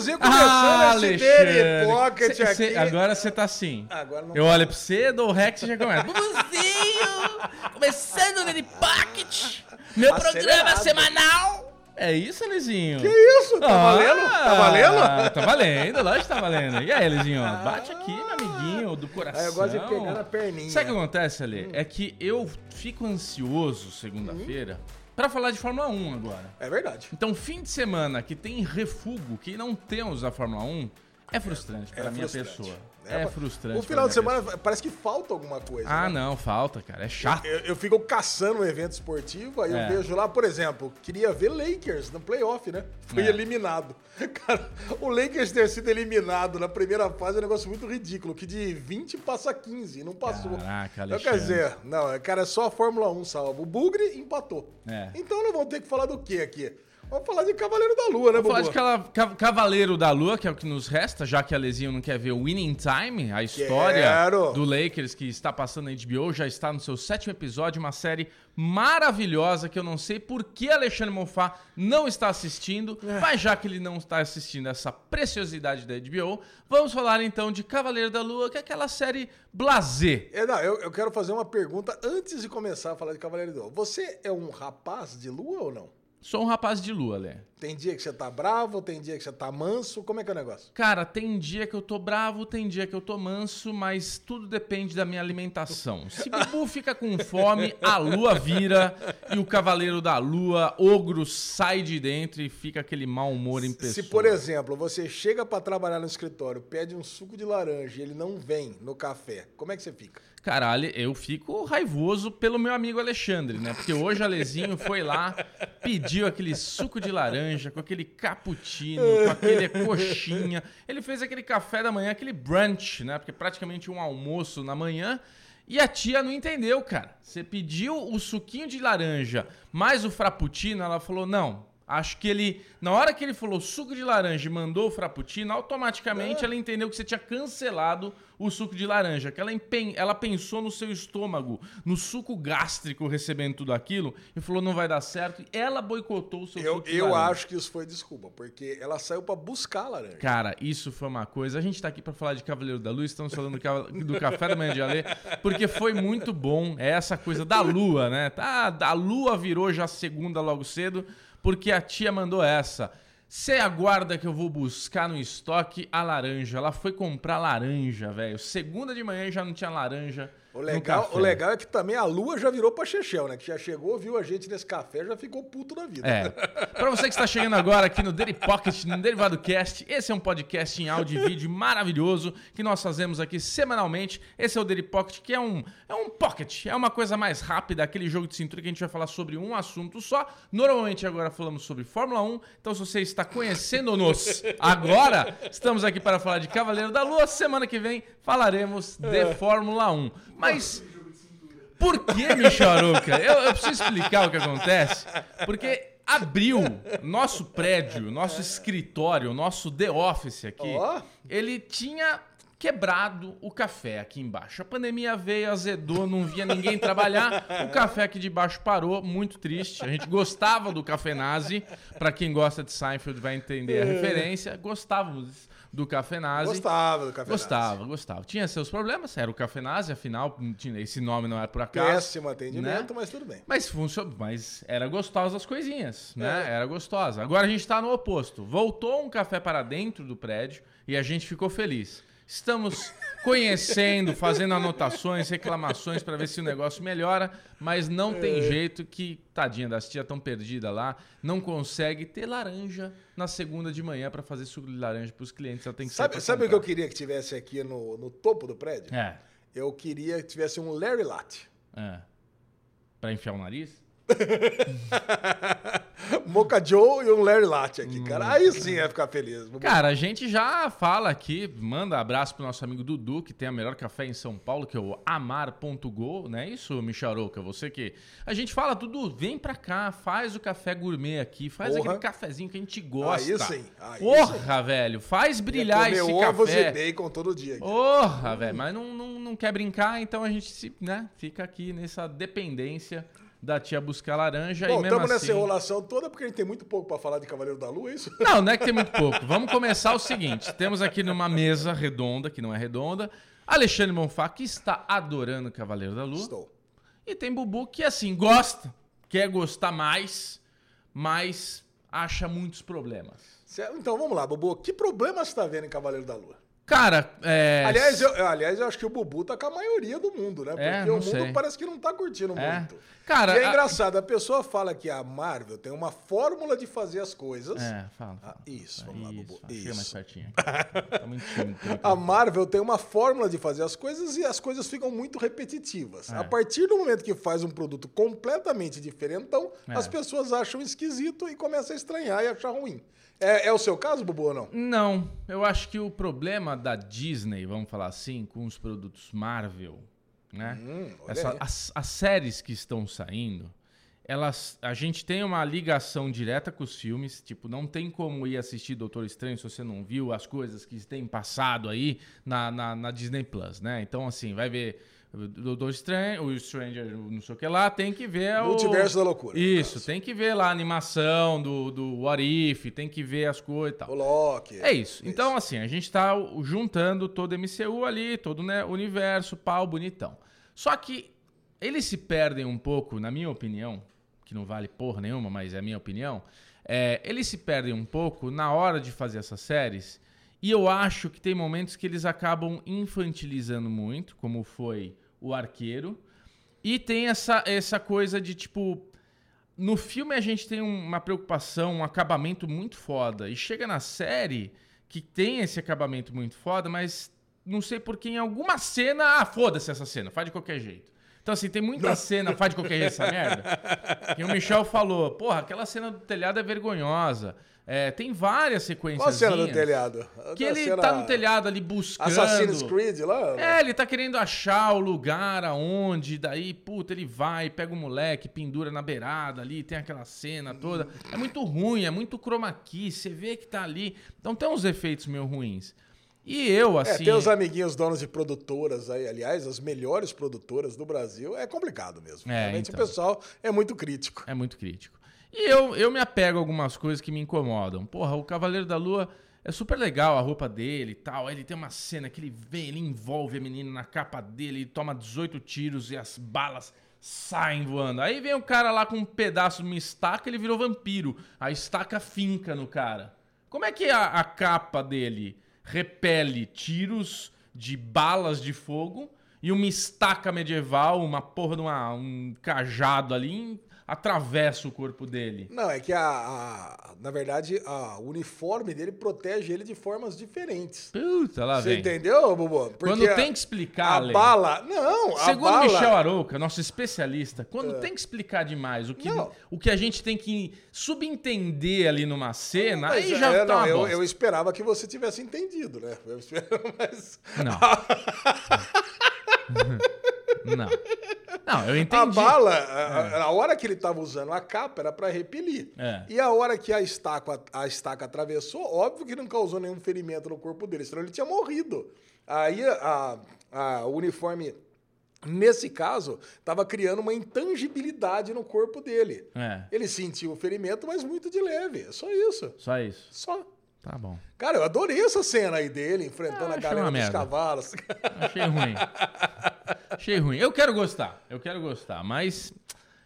Bubuzinho começando Ah, esse Alexandre. Daily Pocket Cê- cê- aqui. agora você tá assim. Agora não Eu olho pra você, dou o Rex e já começa. Bubuzinho! Começando o Daily Pocket! Meu programa Acelerado. semanal! É isso, Elizinho? Que isso? Tá valendo? Tá valendo? Tá valendo, lógico que tá valendo. E aí, Elizinho? Bate aqui, meu amiguinho do coração. Aí eu gosto de pegar na perninha. Sabe o que acontece, Ali? É que eu fico ansioso segunda-feira pra falar de Fórmula 1 agora. É verdade. Então, fim de semana que tem refugo, que não temos a Fórmula 1, é frustrante pra É minha pessoa. É, É, frustrante. O final de semana parece que falta alguma coisa. pessoa. Ah, né? não, falta, cara. É chato. Eu, eu fico caçando um evento esportivo, aí É. eu vejo lá, por exemplo, queria ver Lakers no playoff, né? Foi É. eliminado. Cara, o Lakers ter sido eliminado na primeira fase é um negócio muito ridículo, que de 20 passa 15, não passou. Caraca, Então, quer dizer, não, cara, é só a Fórmula 1 salva. O Bugre empatou. É. Então não vamos ter que falar do que aqui? Vamos falar de Cavaleiro da Lua, né, Vou falar de cala- Cavaleiro da Lua, que é o que nos resta, já que a Lesinho não quer ver o Winning Time, a história Quero. do Lakers que está passando na HBO, já está no seu sétimo episódio, uma série maravilhosa que eu não sei por que Alexandre Monfá não está assistindo, mas já que ele não está assistindo essa preciosidade da HBO, vamos falar então de Cavaleiro da Lua, que é aquela série blasé. É, não, eu, eu quero fazer uma pergunta antes de começar a falar de Cavaleiro da Lua. Você é um rapaz de lua ou não? Sou um rapaz de lua, Lé. Tem dia que você tá bravo, tem dia que você tá manso, como é que é o negócio? Cara, tem dia que eu tô bravo, tem dia que eu tô manso, mas tudo depende da minha alimentação. Se Bibu fica com fome, a lua vira e o cavaleiro da lua, ogro, sai de dentro e fica aquele mau humor em pessoa. Se, por exemplo, você chega pra trabalhar no escritório, pede um suco de laranja e ele não vem no café, como é que você fica? Caralho, eu fico raivoso pelo meu amigo Alexandre, né? Porque hoje o Alezinho foi lá, pediu aquele suco de laranja, com aquele cappuccino, com aquele coxinha. Ele fez aquele café da manhã, aquele brunch, né? Porque praticamente um almoço na manhã. E a tia não entendeu, cara. Você pediu o suquinho de laranja mais o frappuccino, ela falou: não. Acho que ele, na hora que ele falou suco de laranja e mandou o frappuccino, automaticamente ela entendeu que você tinha cancelado o suco de laranja. Que ela, empen- ela pensou no seu estômago, no suco gástrico recebendo tudo aquilo e falou não vai dar certo. E ela boicotou o seu Eu, suco de eu laranja. acho que isso foi desculpa, porque ela saiu pra buscar a laranja. Cara, isso foi uma coisa. A gente tá aqui pra falar de Cavaleiro da Lua, estamos falando do café da manhã de Alê, porque foi muito bom. É essa coisa da lua, né? Tá, a lua virou já segunda logo cedo, porque a tia mandou essa. Você aguarda que eu vou buscar no estoque a laranja. Ela foi comprar laranja, velho. Segunda de manhã já não tinha laranja. O legal, o legal é que também a lua já virou pra Chechel, né? Que já chegou, viu a gente nesse café, já ficou puto da vida. É. Pra você que está chegando agora aqui no Daily Pocket, no Derivado Cast, esse é um podcast em áudio e vídeo maravilhoso que nós fazemos aqui semanalmente. Esse é o Daily Pocket, que é um, é um pocket, é uma coisa mais rápida, aquele jogo de cintura que a gente vai falar sobre um assunto só. Normalmente agora falamos sobre Fórmula 1, então se você está conhecendo-nos agora, estamos aqui para falar de Cavaleiro da Lua. Semana que vem falaremos de Fórmula 1. Mas por que, Micharuca? Eu, eu preciso explicar o que acontece. Porque abriu nosso prédio, nosso escritório, nosso The Office aqui. Ó. Ele tinha quebrado o café aqui embaixo. A pandemia veio, azedou, não via ninguém trabalhar. O café aqui de baixo parou, muito triste. A gente gostava do café nazi. Pra quem gosta de Seinfeld vai entender a referência. Gostávamos do café nazi. Gostava do café Gostava, gostava. Tinha seus problemas, era o Cafenazi, afinal, esse nome não era por acaso. Péssimo atendimento, né? mas tudo bem. Mas funcionou, mas era gostosa as coisinhas, né? É. Era gostosa. Agora a gente tá no oposto. Voltou um café para dentro do prédio e a gente ficou feliz. Estamos conhecendo, fazendo anotações, reclamações para ver se o negócio melhora, mas não É. tem jeito que, tadinha das tias tão perdida lá, não consegue ter laranja na segunda de manhã para fazer suco de laranja para os clientes. Ela tem que Sabe, sabe o que eu queria que tivesse aqui no, no topo do prédio? É. Eu queria que tivesse um Larry Latte. É. Pra enfiar o nariz? Mocha Joe e um Larry Latte aqui, cara. Aí sim ia ficar feliz. Cara, a gente já fala aqui, manda abraço pro nosso amigo Dudu, que tem a melhor café em São Paulo, que é o amar.go, não é isso, Micharoca? Você que... A gente fala, Dudu, vem pra cá, faz o café gourmet aqui, faz Porra. aquele cafezinho que a gente gosta. Aí sim, aí Porra, velho, faz brilhar esse ovos café. e bacon todo dia. aqui. Porra, velho, mas não, não, não quer brincar, então a gente se, né, fica aqui nessa dependência da tia buscar laranja Bom, e mesmo estamos assim... nessa enrolação toda porque a gente tem muito pouco pra falar de Cavaleiro da Lua, é isso? Não, não é que tem muito pouco. Vamos começar o seguinte. Temos aqui numa mesa redonda, que não é redonda, Alexandre Monfá, que está adorando Cavaleiro da Lua. Estou. E tem Bubu que, assim, gosta, quer gostar mais, mas acha muitos problemas. Então vamos lá, Bubu. Que problema você tá vendo em Cavaleiro da Lua? Cara, é... Aliás eu, aliás, eu acho que o Bubu tá com a maioria do mundo, né? Porque É, o mundo sei. parece que não tá curtindo É. muito. Cara, e é a- engraçado, a pessoa fala que a Marvel tem uma fórmula de fazer as coisas. É, fala. Ah, fala. isso, vamos lá, Isso, Bubu. Chega mais Isso. pertinho. aqui. Tá muito tímido. A Marvel tem uma fórmula de fazer as coisas e as coisas ficam muito repetitivas. É. A partir do momento que faz um produto completamente diferentão, É. as pessoas acham esquisito e começam a estranhar e achar ruim. É, é o seu caso, Bubu, ou não? Não, eu acho que o problema da Disney, vamos falar assim, com os produtos Marvel, né? Hum, Essa- as, as séries que estão saindo, elas, a gente tem uma ligação direta com os filmes, tipo, não tem como ir assistir Doutor Estranho se você não viu as coisas que tem passado aí na, na, na Disney Plus, né? Então, assim, vai ver o Doutor Estranho, o Stranger, não sei o que lá, tem que ver o... Multiverso da loucura. Isso, tem que ver lá a animação do, do What If, tem que ver as coisas e tal. O Loki. É isso. Então, assim, a gente tá juntando todo MCU ali, todo né, universo, pau, bonitão. Só que eles se perdem um pouco, na minha opinião, que não vale porra nenhuma, mas é a minha opinião, é, eles se perdem um pouco na hora de fazer essas séries. E eu acho que tem momentos que eles acabam infantilizando muito, como foi o Arqueiro. E tem essa, essa coisa de, tipo, no filme a gente tem um- uma preocupação, um acabamento muito foda. E chega na série que tem esse acabamento muito foda, mas não sei porque em alguma cena. Ah, foda-se essa cena, faz de qualquer jeito. Então, assim, tem muita cena, faz de qualquer jeito essa merda. Que o Michel falou, porra, aquela cena do telhado é vergonhosa. É, tem várias sequências. Qual a cena do telhado? Que ele cena- tá no telhado ali buscando. Assassin's Creed lá? É, ele tá querendo achar o lugar aonde, daí, puta, ele vai, pega o moleque, pendura na beirada ali, tem aquela cena toda. É muito ruim, é muito chroma key, você vê que tá ali. Então tem uns efeitos meio ruins. E eu, É, assim. ter os amiguinhos donos de produtoras aí, aliás, as melhores produtoras do Brasil, é complicado mesmo. É, Realmente então. o pessoal é muito crítico. É muito crítico. E eu, eu me apego a algumas coisas que me incomodam. Porra, o Cavaleiro da Lua é super legal a roupa dele e tal. Aí ele tem uma cena que ele vem, ele envolve a menina na capa dele, ele toma 18 tiros e as balas saem voando. Aí vem o cara lá com um pedaço de uma estaca, ele virou vampiro. A estaca finca no cara. Como é que a, a capa dele repele tiros de balas de fogo e uma estaca medieval, uma porra de uma, um cajado ali, atravessa o corpo dele? Não, é que a, a- na verdade a, o uniforme dele protege ele de formas diferentes. Puta, lá Você vem. entendeu, Bubu? Porque Quando a- tem que explicar, a Lê, bala, não, a Segundo bala, Michel Arouca, nosso especialista, quando tem que explicar demais o que, Não. o que a gente tem que subentender ali numa cena, Mas, aí já é, tá não, eu, eu esperava que você tivesse entendido, né? Eu esperava, mas Não. Não. Não, eu a entendi. bala, a, a- a hora que ele estava usando a capa era para repelir. É. E a hora que a estaca, a estaca atravessou, óbvio que não causou nenhum ferimento no corpo dele, senão ele tinha morrido. Aí a, a- o uniforme, nesse caso, estava criando uma intangibilidade no corpo dele. É, Ele sentiu o ferimento, mas muito de leve. É só isso. só isso. Só. Tá bom. Cara, eu adorei essa cena aí dele enfrentando Ah, a galera dos merda. cavalos. Achei ruim. Achei ruim. Eu quero gostar. Eu quero gostar, mas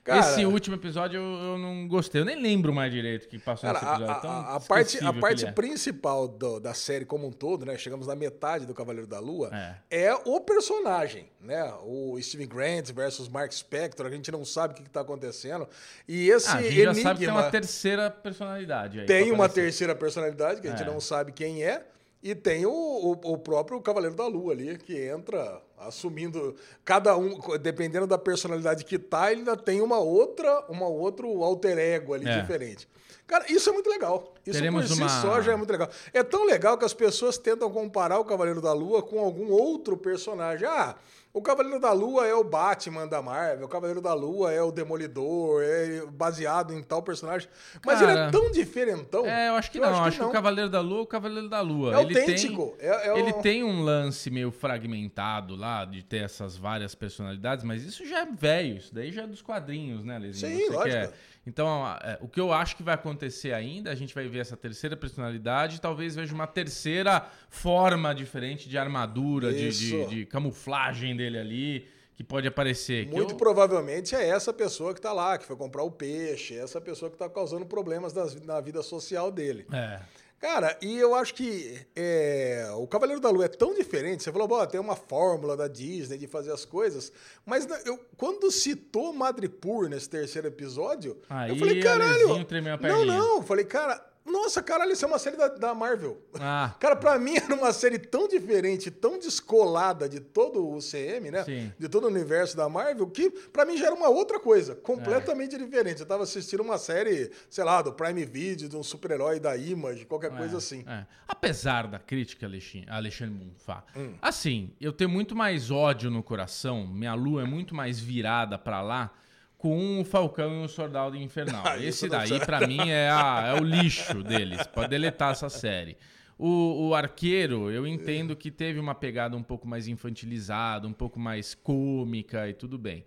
Cara- esse último episódio eu, eu não gostei. Eu nem lembro mais direito o que passou Cara, nesse episódio. a- a- a parte, a parte é. principal do- da série como um todo, né? Chegamos na metade do Cavaleiro da Lua, É. é, o personagem, né? O Steven Grant versus Mark Spector, a gente não sabe o que, está acontecendo. E esse Ah, a gente enigma já sabe que tem uma terceira personalidade aí. tem uma terceira personalidade que a gente É. não sabe quem é. E tem o, o, o próprio Cavaleiro da Lua ali, que entra assumindo cada um, dependendo da personalidade que tá, ele ainda tem uma outra, uma outro alter ego ali É. diferente. Cara, isso é muito legal. Isso Teremos por si uma- só já é muito legal. É tão legal que as pessoas tentam comparar o Cavaleiro da Lua com algum outro personagem. Ah, O Cavaleiro da Lua é o Batman da Marvel, o Cavaleiro da Lua é o Demolidor, é baseado em tal personagem. Mas ele é Cara, tão diferentão. É, eu acho que eu não. Acho, que, o Cavaleiro da Lua é o Cavaleiro da Lua. É ele autêntico. Tem, É- é o- Ele tem um lance meio fragmentado lá, de ter essas várias personalidades, mas isso já é velho. Isso daí já é dos quadrinhos, né, Lezinho? Sim, Você lógico. quer- Então, o que eu acho que vai acontecer ainda, a gente vai ver essa terceira personalidade, talvez veja uma terceira forma diferente de armadura, de, de- de camuflagem dele ali, que pode aparecer. Muito eu- provavelmente é essa pessoa que tá lá, que foi comprar o peixe, é essa pessoa que tá causando problemas na vida social dele. É. Cara, e eu acho que é, o Cavaleiro da Lua é tão diferente. Você falou, "Bom, tem uma fórmula da Disney de fazer as coisas. Mas eu, quando citou Madripoor nesse terceiro episódio, Aí, eu falei, caralho. Não, não. Eu falei, cara, nossa, caralho, isso é uma série da, da Marvel. Ah, Cara, pra mim era uma série tão diferente, tão descolada de todo o CM, né? Sim. De todo o universo da Marvel, que pra mim já era uma outra coisa, completamente diferente. Eu tava assistindo uma série, sei lá, do Prime Video, de um super-herói da Image, qualquer coisa É, assim. é. Apesar da crítica, Alexandre Bonfá, Hum. assim, eu tenho muito mais ódio no coração, minha lua é muito mais virada pra lá com o Falcão e o Soldado Infernal. Ah, Esse daí, pra mim, é, a- é o lixo deles. Pode deletar essa série. O, o Arqueiro, eu entendo que teve uma pegada um pouco mais infantilizada, um pouco mais cômica e tudo bem.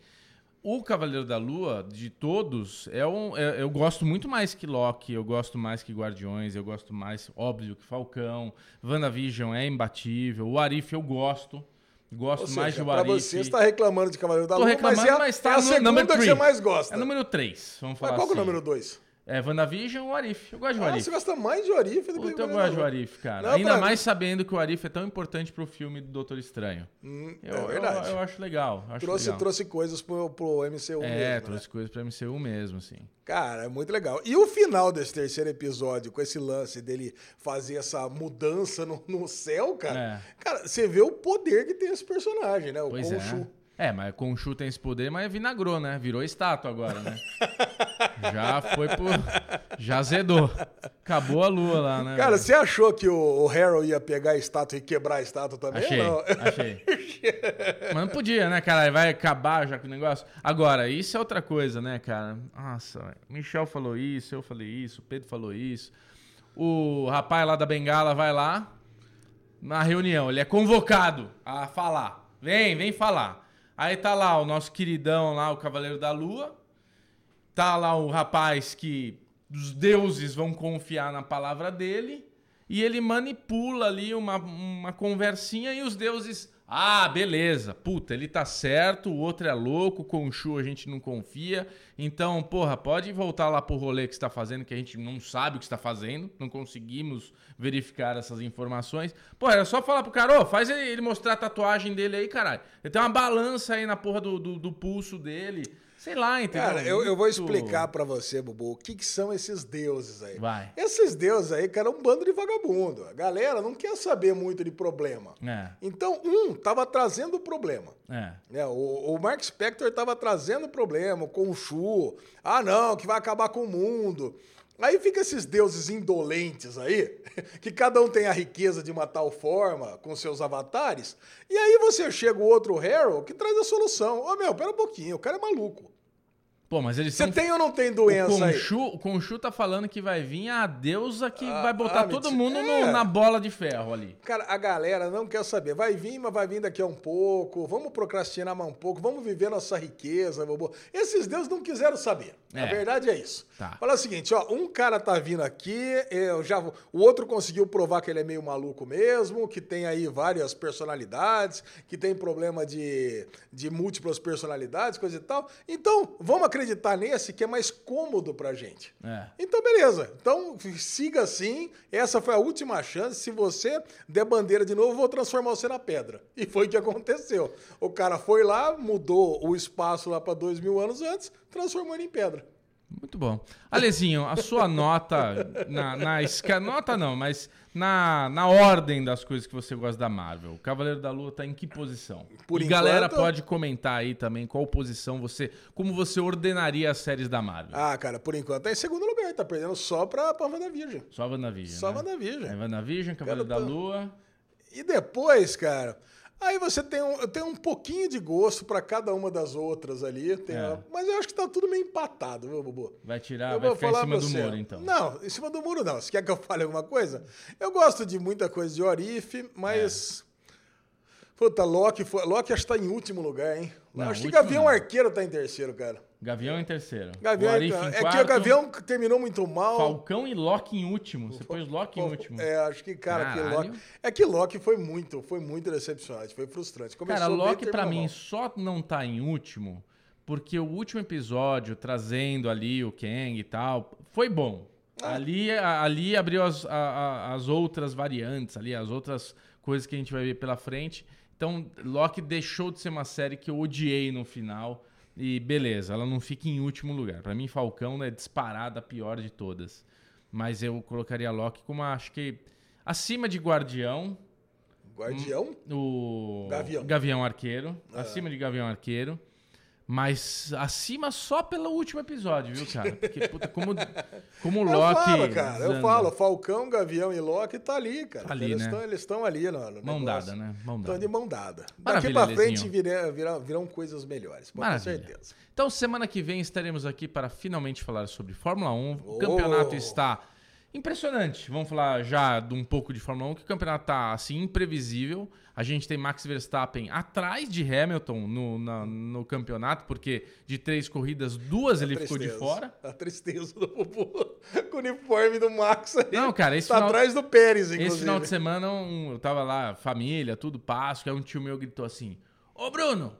O Cavaleiro da Lua, de todos, é um, é- eu gosto muito mais que Loki, eu gosto mais que Guardiões, eu gosto mais, óbvio, que Falcão. WandaVision é imbatível. O Arif eu gosto. Gosto Ou mais seja, de pra Arif. você, você tá reclamando de Cavaleiro da Lua, reclamando, mas é a, mas tá é a segunda number que você mais gosta. É número 3, vamos falar Mas qual que é o assim. número número 2? É WandaVision ou o Arif. Eu gosto de Ah, Arif. você gosta mais de Orif do que de eu gosto de. Arif, cara. Não, Ainda mais mim- sabendo que o Arif é tão importante pro filme do Doutor Estranho. Hum, Eu, é verdade. Eu, eu acho legal. Acho trouxe, legal. trouxe coisas pro, pro MCU É, mesmo, né? trouxe coisas pra MCU mesmo, assim. Cara, é muito legal. E o final desse terceiro episódio, com esse lance dele fazer essa mudança no, no céu, cara. Cara, você vê o poder que tem esse personagem, né? O Pois Khonshu. é. É, mas Conchu tem esse poder, mas vinagrou, né? Virou estátua agora, né? já foi por. Já zedou. Acabou a lua lá, né? Cara, velho? você achou que o, o Harrow ia pegar a estátua e quebrar a estátua também? Achei, não? achei. Mas não podia, né, cara? Vai acabar já com o negócio. Agora, isso é outra coisa, né, cara? Nossa, velho. Michel falou isso, eu falei isso, o Pedro falou isso. O rapaz lá da Bengala vai lá na reunião, ele é convocado a falar. Vem, vem falar. Aí tá lá o nosso queridão lá, o Cavaleiro da Lua. Tá lá o rapaz que os deuses vão confiar na palavra dele. E ele manipula ali uma, uma conversinha e os deuses. Ah, beleza. Puta, ele tá certo, o outro é louco, com o Shu a gente não confia. Então, porra, pode voltar lá pro rolê que você tá fazendo, que a gente não sabe o que está fazendo, não conseguimos verificar essas informações. Porra, era só falar pro cara, ô, faz ele, ele mostrar a tatuagem dele aí, caralho. Ele tem uma balança aí na porra do, do, do pulso dele. Sei lá, entendeu? Cara, eu, eu vou explicar pra você, Bubu, o que, que são esses deuses aí. Vai. Esses deuses aí, cara, é um bando de vagabundo. A galera não quer saber muito de problema. É, Então, um tava trazendo problema. é. né? o, o Mark Spector tava trazendo problema com o Shu. Ah, não, que vai acabar com o mundo. Aí fica esses deuses indolentes aí, que cada um tem a riqueza de uma tal forma com seus avatares. E aí você chega o outro Harrow que traz a solução. Ô meu, pera um pouquinho, o cara é maluco. Pô, mas eles Você são tem ou não tem O doença aí? Conchu, o Conchu tá falando que vai vir a deusa que Ah, vai botar ah, todo mundo no- É. na bola de ferro ali. Cara, a galera não quer saber. Vai vir, mas vai vir daqui a um pouco. Vamos procrastinar mais um pouco. Vamos viver nossa riqueza. Bobo. Esses deuses não quiseram saber. A É. verdade é isso. Tá. Fala o seguinte, ó. Um cara tá vindo aqui, eu já, o outro conseguiu provar que ele é meio maluco mesmo, que tem aí várias personalidades, que tem problema de, de múltiplas personalidades, coisa e tal. Então, vamos acreditar nesse que é mais cômodo pra gente. É. Então, beleza. Então, siga assim. Essa foi a última chance. Se você der bandeira de novo, eu vou transformar você na pedra. E foi o que aconteceu. O cara foi lá, mudou o espaço lá para dois mil anos antes, transformou ele em pedra. Muito bom. Alezinho, a sua nota na, na. Nota não, mas na, na ordem das coisas que você gosta da Marvel. O Cavaleiro da Lua tá em que posição? Por e galera enquanto- pode comentar aí também qual posição você... Como você ordenaria as séries da Marvel. Ah, cara, por enquanto tá em segundo lugar. Tá perdendo só pra, pra WandaVision. Só WandaVision, Só né? WandaVision. É WandaVision, Cavaleiro Cara, da Lua... E depois, cara, Aí você tem um, tem um pouquinho de gosto pra cada uma das outras ali. É. mas eu acho que tá tudo meio empatado, viu, Bubu? Vai tirar, Eu vai ficar em falar cima pra do você. muro, então. Não, em cima do muro não. Você quer que eu fale alguma coisa? Eu gosto de muita coisa de Orif, mas. É. Puta, Loki, foi... Loki acho que tá em último lugar, hein? Não, acho que Gavião não. Arqueiro tá em terceiro, cara. Gavião em terceiro. Gavião, em é que quarto, o Gavião terminou muito mal. Falcão e Loki em último. Você pôs Loki em último. É, acho que, cara, que. Loki. É que Loki foi muito, foi muito decepcionante, foi frustrante. Começou Cara, Loki pra terminou mim mal. só não tá em último porque o último episódio, trazendo ali o Kang e tal, foi bom. Ah. Ali, ali abriu as, a- as outras variantes, ali, as outras coisas que a gente vai ver pela frente. Então, Loki deixou de ser uma série que eu odiei no final. E beleza, ela não fica em último lugar. Pra mim, Falcão é disparada a pior de todas. Mas eu colocaria Loki como, acho que, acima de Guardião, Guardião? o Gavião. Arqueiro, acima de Gavião Arqueiro, mas acima só pelo último episódio, viu, cara? Porque, puta, como, como o Eu Loki. falo, cara, eu falo. Falcão, Gavião e Loki tá ali, cara. Tá ali, eles né? estão eles estão ali no, no Mão negócio. dada, né? Mão Estão dada. de mão dada. Daqui pra frente virão, virão, virão coisas melhores, Maravilha. certeza. Então, semana que vem estaremos aqui para finalmente falar sobre Fórmula 1. O Oh. campeonato está impressionante. Vamos falar já de um pouco de Fórmula 1, que o campeonato está assim imprevisível. A gente tem Max Verstappen atrás de Hamilton no, na- no campeonato, porque de três corridas, duas ele ficou de fora. A tristeza do Bubu com o uniforme do Max aí. Não, cara, esse tá final- atrás do Pérez, inclusive. Esse final de semana um- eu tava lá, família, tudo passo, aí um tio meu gritou assim: Ô Bruno,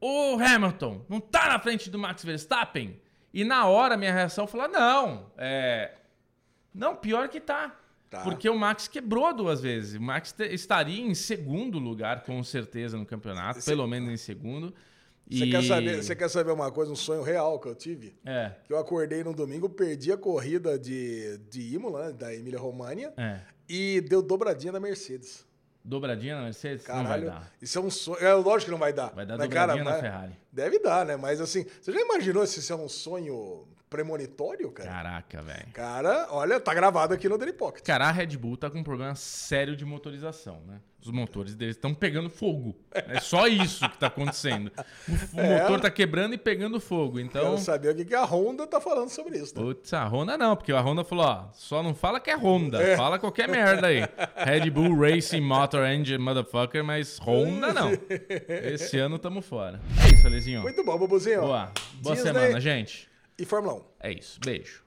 o Hamilton não tá na frente do Max Verstappen? E na hora minha reação foi: não, é. Não, pior que tá. Tá. Porque o Max quebrou duas vezes. O Max estaria em segundo lugar, com certeza, no campeonato, Você- pelo menos em segundo. Você, E- quer saber, você quer saber uma coisa, um sonho real que eu tive? É, Que eu acordei no domingo, perdi a corrida de, de Imola, né, da Emília Romagna, é. e deu dobradinha da Mercedes. Dobradinha na Mercedes? Caralho, não vai dar. isso é um sonho. É lógico que não vai dar. Vai dar dobradinha na mas- Ferrari. Deve dar, né? Mas assim, você já imaginou se isso é um sonho premonitório, cara? Caraca, velho. Cara, olha, tá gravado aqui no Daily Pocket. Cara, a Red Bull tá com um problema sério de motorização, né? Os motores deles estão pegando fogo. É só isso que tá acontecendo. O, É. motor tá quebrando e pegando fogo. Então, Quero saber o que, que a Honda tá falando sobre isso. Né? putz, a Honda não, porque a Honda falou, ó, só não fala que é Honda, É. fala qualquer merda aí. Red Bull Racing Motor Engine Motherfucker, mas Honda não. Esse ano tamo fora. É isso, Alezinho. Muito bom, Bubuzinho. Boa. Boa Disney semana, gente. E Fórmula 1. É isso. Beijo.